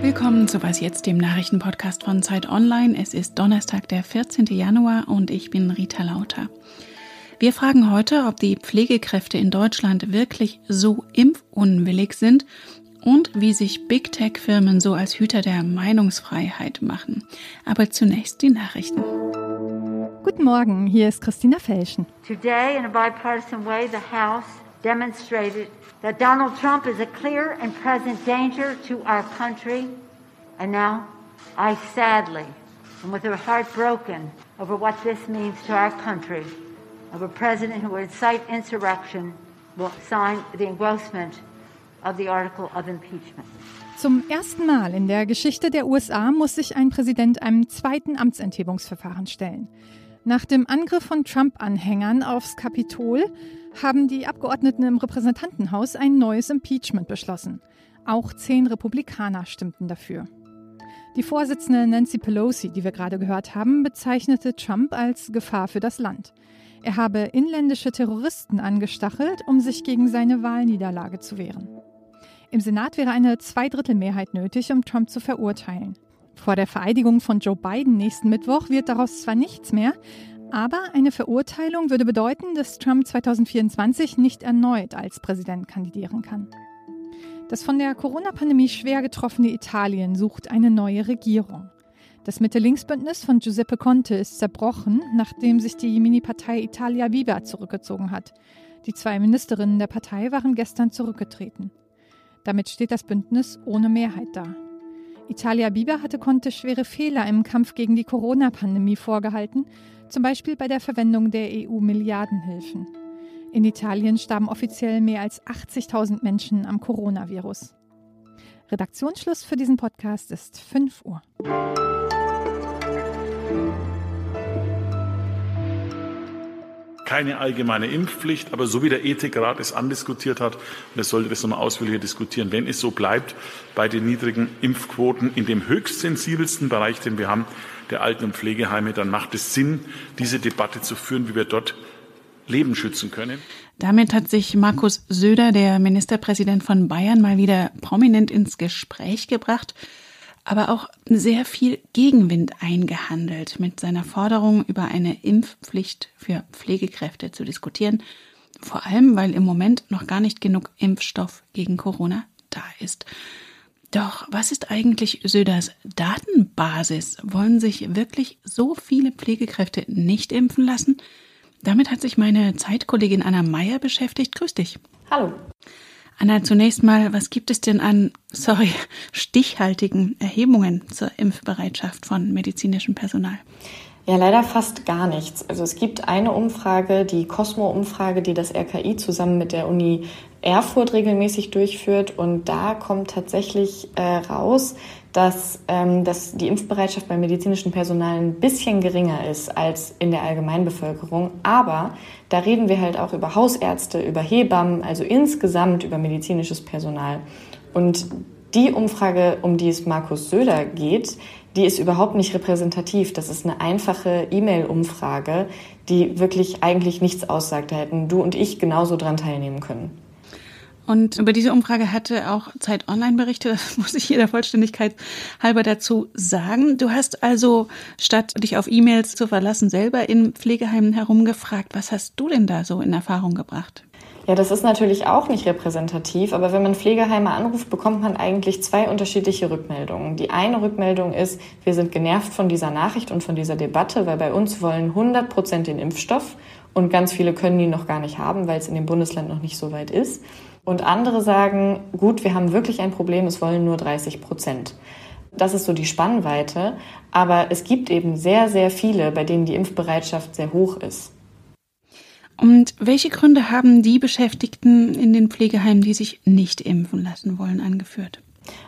Willkommen zu Was jetzt, dem Nachrichtenpodcast von Zeit Online. Es ist Donnerstag, der 14. Januar und ich bin Rita Lauter. Wir fragen heute, ob die Pflegekräfte in Deutschland wirklich so impfunwillig sind und wie sich Big Tech-Firmen so als Hüter der Meinungsfreiheit machen. Aber zunächst die Nachrichten. Guten Morgen, hier ist Christina Felschen. Today, in a bipartisan way, the House demonstrated that Donald Trump is a clear and present danger to our country. And now, I sadly, and with her heart broken over what this means to our country, of a president who would incite insurrection will sign the engrossment of the article of impeachment. Zum ersten Mal in der Geschichte der USA muss sich ein Präsident einem zweiten Amtsenthebungsverfahren stellen. Nach dem Angriff von Trump-Anhängern aufs Kapitol haben die Abgeordneten im Repräsentantenhaus ein neues Impeachment beschlossen. Auch zehn Republikaner stimmten dafür. Die Vorsitzende Nancy Pelosi, die wir gerade gehört haben, bezeichnete Trump als Gefahr für das Land. Er habe inländische Terroristen angestachelt, um sich gegen seine Wahlniederlage zu wehren. Im Senat wäre eine Zweidrittelmehrheit nötig, um Trump zu verurteilen. Vor der Vereidigung von Joe Biden nächsten Mittwoch wird daraus zwar nichts mehr, aber eine Verurteilung würde bedeuten, dass Trump 2024 nicht erneut als Präsident kandidieren kann. Das von der Corona-Pandemie schwer getroffene Italien sucht eine neue Regierung. Das Mitte-Links-Bündnis von Giuseppe Conte ist zerbrochen, nachdem sich die Mini-Partei Italia Viva zurückgezogen hat. Die zwei Ministerinnen der Partei waren gestern zurückgetreten. Damit steht das Bündnis ohne Mehrheit da. Italia Viva hatte Conte schwere Fehler im Kampf gegen die Corona-Pandemie vorgehalten, zum Beispiel bei der Verwendung der EU-Milliardenhilfen. In Italien starben offiziell mehr als 80.000 Menschen am Coronavirus. Redaktionsschluss für diesen Podcast ist 5 Uhr. Keine allgemeine Impfpflicht, aber so wie der Ethikrat es andiskutiert hat, und es sollte das nochmal ausführlicher diskutieren, wenn es so bleibt bei den niedrigen Impfquoten in dem höchst sensibelsten Bereich, den wir haben, der Alten- und Pflegeheime, dann macht es Sinn, diese Debatte zu führen, wie wir dort Leben schützen können. Damit hat sich Markus Söder, der Ministerpräsident von Bayern, mal wieder prominent ins Gespräch gebracht aber auch sehr viel Gegenwind eingehandelt, mit seiner Forderung über eine Impfpflicht für Pflegekräfte zu diskutieren. Vor allem, weil im Moment noch gar nicht genug Impfstoff gegen Corona da ist. Doch was ist eigentlich Söders Datenbasis? Wollen sich wirklich so viele Pflegekräfte nicht impfen lassen? Damit hat sich meine Zeitkollegin Anna Meyer beschäftigt. Grüß dich. Hallo. Anna, zunächst mal, was gibt es denn an, sorry, stichhaltigen Erhebungen zur Impfbereitschaft von medizinischem Personal? Ja, leider fast gar nichts. Also es gibt eine Umfrage, die Cosmo-Umfrage, die das RKI zusammen mit der Uni Erfurt regelmäßig durchführt. Und da kommt tatsächlich äh, raus, dass, ähm, dass die Impfbereitschaft beim medizinischen Personal ein bisschen geringer ist als in der Allgemeinbevölkerung. Aber da reden wir halt auch über Hausärzte, über Hebammen, also insgesamt über medizinisches Personal. Und die Umfrage, um die es Markus Söder geht, die ist überhaupt nicht repräsentativ. Das ist eine einfache E-Mail-Umfrage, die wirklich eigentlich nichts aussagt. Da hätten du und ich genauso dran teilnehmen können. Und über diese Umfrage hatte auch Zeit Online berichtet, das muss ich hier der Vollständigkeit halber dazu sagen. Du hast also, statt dich auf E-Mails zu verlassen, selber in Pflegeheimen herumgefragt. Was hast du denn da so in Erfahrung gebracht? Ja, das ist natürlich auch nicht repräsentativ, aber wenn man Pflegeheime anruft, bekommt man eigentlich zwei unterschiedliche Rückmeldungen. Die eine Rückmeldung ist, wir sind genervt von dieser Nachricht und von dieser Debatte, weil bei uns wollen 100 Prozent den Impfstoff und ganz viele können ihn noch gar nicht haben, weil es in dem Bundesland noch nicht so weit ist. Und andere sagen, gut, wir haben wirklich ein Problem, es wollen nur 30 Prozent. Das ist so die Spannweite. Aber es gibt eben sehr, sehr viele, bei denen die Impfbereitschaft sehr hoch ist. Und welche Gründe haben die Beschäftigten in den Pflegeheimen, die sich nicht impfen lassen wollen, angeführt?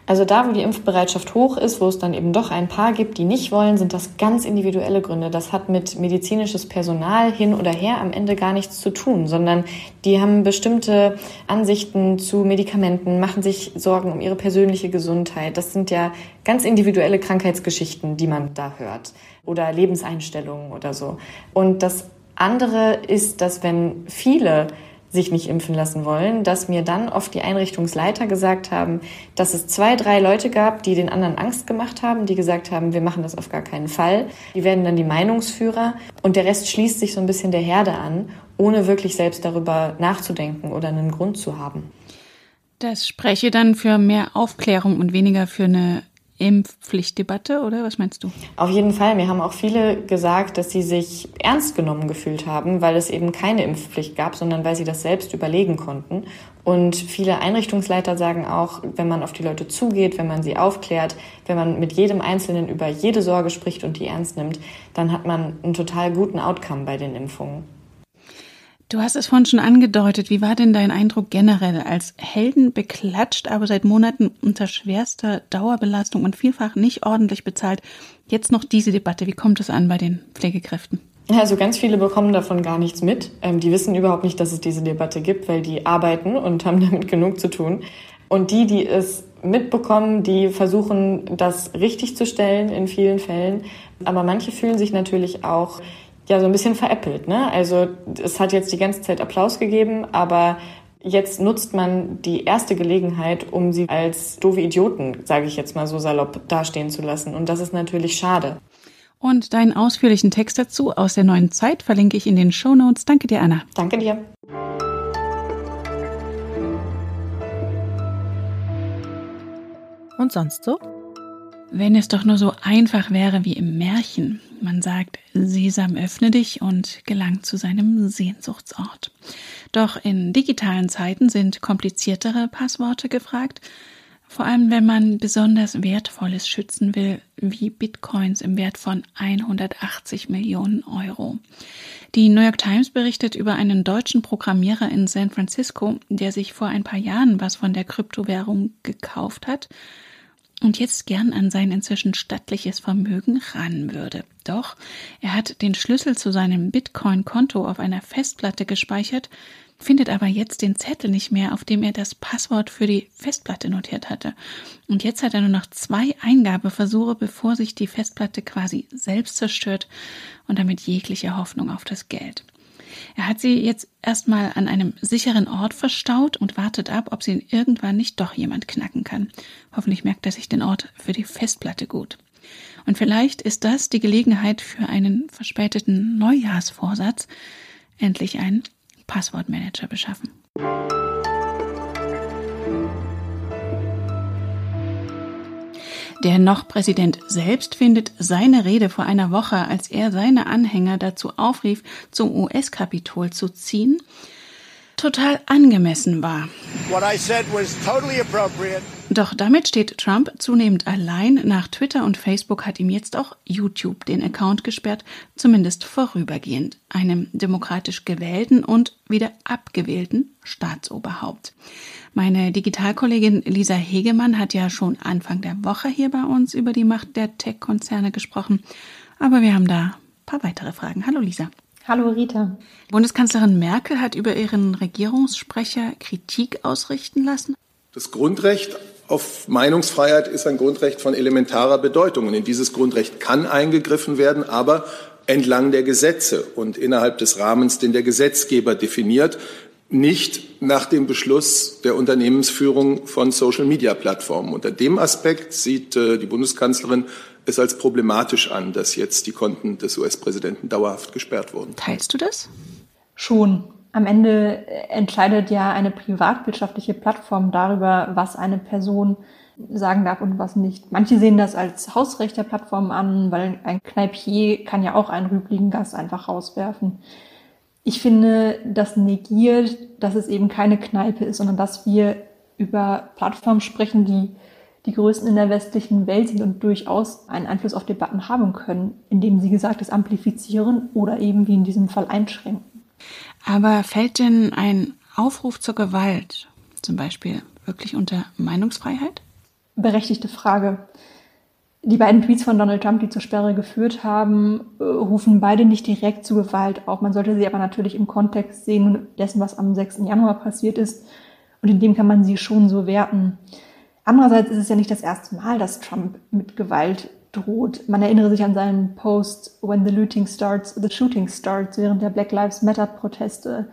Also da, wo die Impfbereitschaft hoch ist, wo es dann eben doch ein paar gibt, die nicht wollen, sind das ganz individuelle Gründe. Das hat mit medizinisches Personal hin oder her am Ende gar nichts zu tun, sondern die haben bestimmte Ansichten zu Medikamenten, machen sich Sorgen um ihre persönliche Gesundheit. Das sind ja ganz individuelle Krankheitsgeschichten, die man da hört oder Lebenseinstellungen oder so. Und das andere ist, dass wenn viele sich nicht impfen lassen wollen, dass mir dann oft die Einrichtungsleiter gesagt haben, dass es zwei, drei Leute gab, die den anderen Angst gemacht haben, die gesagt haben, wir machen das auf gar keinen Fall. Die werden dann die Meinungsführer und der Rest schließt sich so ein bisschen der Herde an, ohne wirklich selbst darüber nachzudenken oder einen Grund zu haben. Das spreche dann für mehr Aufklärung und weniger für eine Impfpflichtdebatte, oder was meinst du? Auf jeden Fall. Mir haben auch viele gesagt, dass sie sich ernst genommen gefühlt haben, weil es eben keine Impfpflicht gab, sondern weil sie das selbst überlegen konnten. Und viele Einrichtungsleiter sagen auch, wenn man auf die Leute zugeht, wenn man sie aufklärt, wenn man mit jedem Einzelnen über jede Sorge spricht und die ernst nimmt, dann hat man einen total guten Outcome bei den Impfungen. Du hast es vorhin schon angedeutet. Wie war denn dein Eindruck generell als Helden beklatscht, aber seit Monaten unter schwerster Dauerbelastung und vielfach nicht ordentlich bezahlt? Jetzt noch diese Debatte. Wie kommt es an bei den Pflegekräften? Also ganz viele bekommen davon gar nichts mit. Ähm, die wissen überhaupt nicht, dass es diese Debatte gibt, weil die arbeiten und haben damit genug zu tun. Und die, die es mitbekommen, die versuchen, das richtig zu stellen in vielen Fällen. Aber manche fühlen sich natürlich auch ja so ein bisschen veräppelt. Ne? Also es hat jetzt die ganze Zeit Applaus gegeben, aber jetzt nutzt man die erste Gelegenheit, um sie als doofe Idioten, sage ich jetzt mal so salopp, dastehen zu lassen. Und das ist natürlich schade. Und deinen ausführlichen Text dazu aus der neuen Zeit verlinke ich in den Show Notes. Danke dir, Anna. Danke dir. Und sonst so? Wenn es doch nur so einfach wäre wie im Märchen. Man sagt, Sesam öffne dich und gelangt zu seinem Sehnsuchtsort. Doch in digitalen Zeiten sind kompliziertere Passworte gefragt, vor allem wenn man besonders Wertvolles schützen will, wie Bitcoins im Wert von 180 Millionen Euro. Die New York Times berichtet über einen deutschen Programmierer in San Francisco, der sich vor ein paar Jahren was von der Kryptowährung gekauft hat und jetzt gern an sein inzwischen stattliches Vermögen ran würde. Doch er hat den Schlüssel zu seinem Bitcoin-Konto auf einer Festplatte gespeichert, findet aber jetzt den Zettel nicht mehr, auf dem er das Passwort für die Festplatte notiert hatte. Und jetzt hat er nur noch zwei Eingabeversuche, bevor sich die Festplatte quasi selbst zerstört und damit jegliche Hoffnung auf das Geld. Er hat sie jetzt erstmal an einem sicheren Ort verstaut und wartet ab, ob sie irgendwann nicht doch jemand knacken kann. Hoffentlich merkt er sich den Ort für die Festplatte gut. Und vielleicht ist das die Gelegenheit für einen verspäteten Neujahrsvorsatz, endlich einen Passwortmanager beschaffen. Der noch Präsident selbst findet seine Rede vor einer Woche, als er seine Anhänger dazu aufrief, zum US-Kapitol zu ziehen, total angemessen war. Totally Doch damit steht Trump zunehmend allein. Nach Twitter und Facebook hat ihm jetzt auch YouTube den Account gesperrt, zumindest vorübergehend, einem demokratisch gewählten und wieder abgewählten Staatsoberhaupt. Meine Digitalkollegin Lisa Hegemann hat ja schon Anfang der Woche hier bei uns über die Macht der Tech-Konzerne gesprochen. Aber wir haben da ein paar weitere Fragen. Hallo Lisa. Hallo Rita. Bundeskanzlerin Merkel hat über ihren Regierungssprecher Kritik ausrichten lassen. Das Grundrecht auf Meinungsfreiheit ist ein Grundrecht von elementarer Bedeutung. Und in dieses Grundrecht kann eingegriffen werden, aber entlang der Gesetze und innerhalb des Rahmens, den der Gesetzgeber definiert nicht nach dem Beschluss der Unternehmensführung von Social-Media-Plattformen. Unter dem Aspekt sieht äh, die Bundeskanzlerin es als problematisch an, dass jetzt die Konten des US-Präsidenten dauerhaft gesperrt wurden. Teilst du das? Schon. Am Ende entscheidet ja eine privatwirtschaftliche Plattform darüber, was eine Person sagen darf und was nicht. Manche sehen das als Hausrecht der Plattform an, weil ein Kneipier kann ja auch einen rübligen Gast einfach rauswerfen ich finde, das negiert, dass es eben keine Kneipe ist, sondern dass wir über Plattformen sprechen, die die größten in der westlichen Welt sind und durchaus einen Einfluss auf Debatten haben können, indem sie Gesagtes amplifizieren oder eben wie in diesem Fall einschränken. Aber fällt denn ein Aufruf zur Gewalt zum Beispiel wirklich unter Meinungsfreiheit? Berechtigte Frage. Die beiden Tweets von Donald Trump, die zur Sperre geführt haben, äh, rufen beide nicht direkt zu Gewalt auf. Man sollte sie aber natürlich im Kontext sehen dessen, was am 6. Januar passiert ist. Und in dem kann man sie schon so werten. Andererseits ist es ja nicht das erste Mal, dass Trump mit Gewalt droht. Man erinnere sich an seinen Post When the looting starts, the shooting starts während der Black Lives Matter Proteste.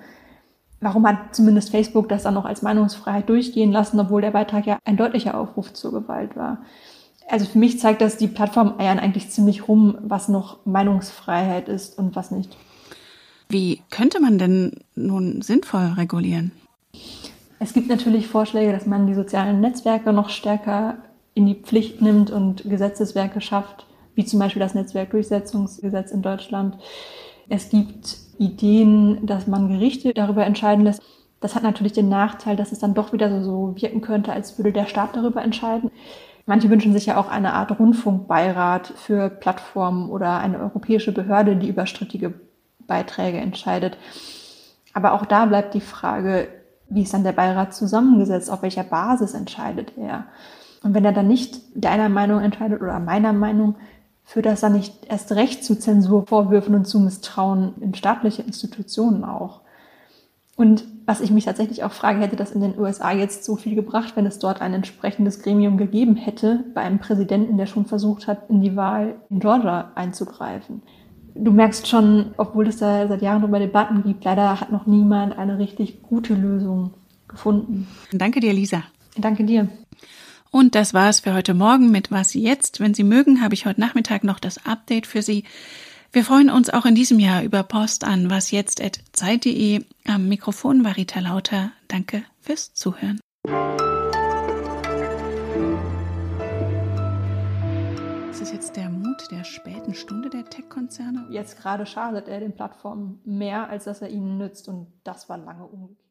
Warum hat zumindest Facebook das dann noch als Meinungsfreiheit durchgehen lassen, obwohl der Beitrag ja ein deutlicher Aufruf zur Gewalt war? Also für mich zeigt das, die Plattform eiern eigentlich ziemlich rum, was noch Meinungsfreiheit ist und was nicht. Wie könnte man denn nun sinnvoll regulieren? Es gibt natürlich Vorschläge, dass man die sozialen Netzwerke noch stärker in die Pflicht nimmt und Gesetzeswerke schafft, wie zum Beispiel das Netzwerkdurchsetzungsgesetz in Deutschland. Es gibt Ideen, dass man Gerichte darüber entscheiden lässt. Das hat natürlich den Nachteil, dass es dann doch wieder so, so wirken könnte, als würde der Staat darüber entscheiden. Manche wünschen sich ja auch eine Art Rundfunkbeirat für Plattformen oder eine europäische Behörde, die über strittige Beiträge entscheidet. Aber auch da bleibt die Frage, wie ist dann der Beirat zusammengesetzt? Auf welcher Basis entscheidet er? Und wenn er dann nicht deiner Meinung entscheidet oder meiner Meinung, führt das dann nicht erst recht zu Zensurvorwürfen und zu Misstrauen in staatliche Institutionen auch. Und was ich mich tatsächlich auch frage, hätte das in den USA jetzt so viel gebracht, wenn es dort ein entsprechendes Gremium gegeben hätte, bei einem Präsidenten, der schon versucht hat, in die Wahl in Georgia einzugreifen? du merkst schon, obwohl es da seit Jahren darüber Debatten gibt, leider hat noch niemand eine richtig gute Lösung gefunden. Danke dir, Lisa. Danke dir. Und das war es für heute Morgen mit Was jetzt. Wenn Sie mögen, habe ich heute Nachmittag noch das Update für Sie. Wir freuen uns auch in diesem Jahr über Post an wasjetzt.zeit.de. Am Mikrofon war Rita Lauter. Danke fürs Zuhören. Ist es jetzt der Mut der späten Stunde der Tech-Konzerne? Jetzt gerade schadet er den Plattformen mehr, als dass er ihnen nützt. Und das war lange umgekehrt.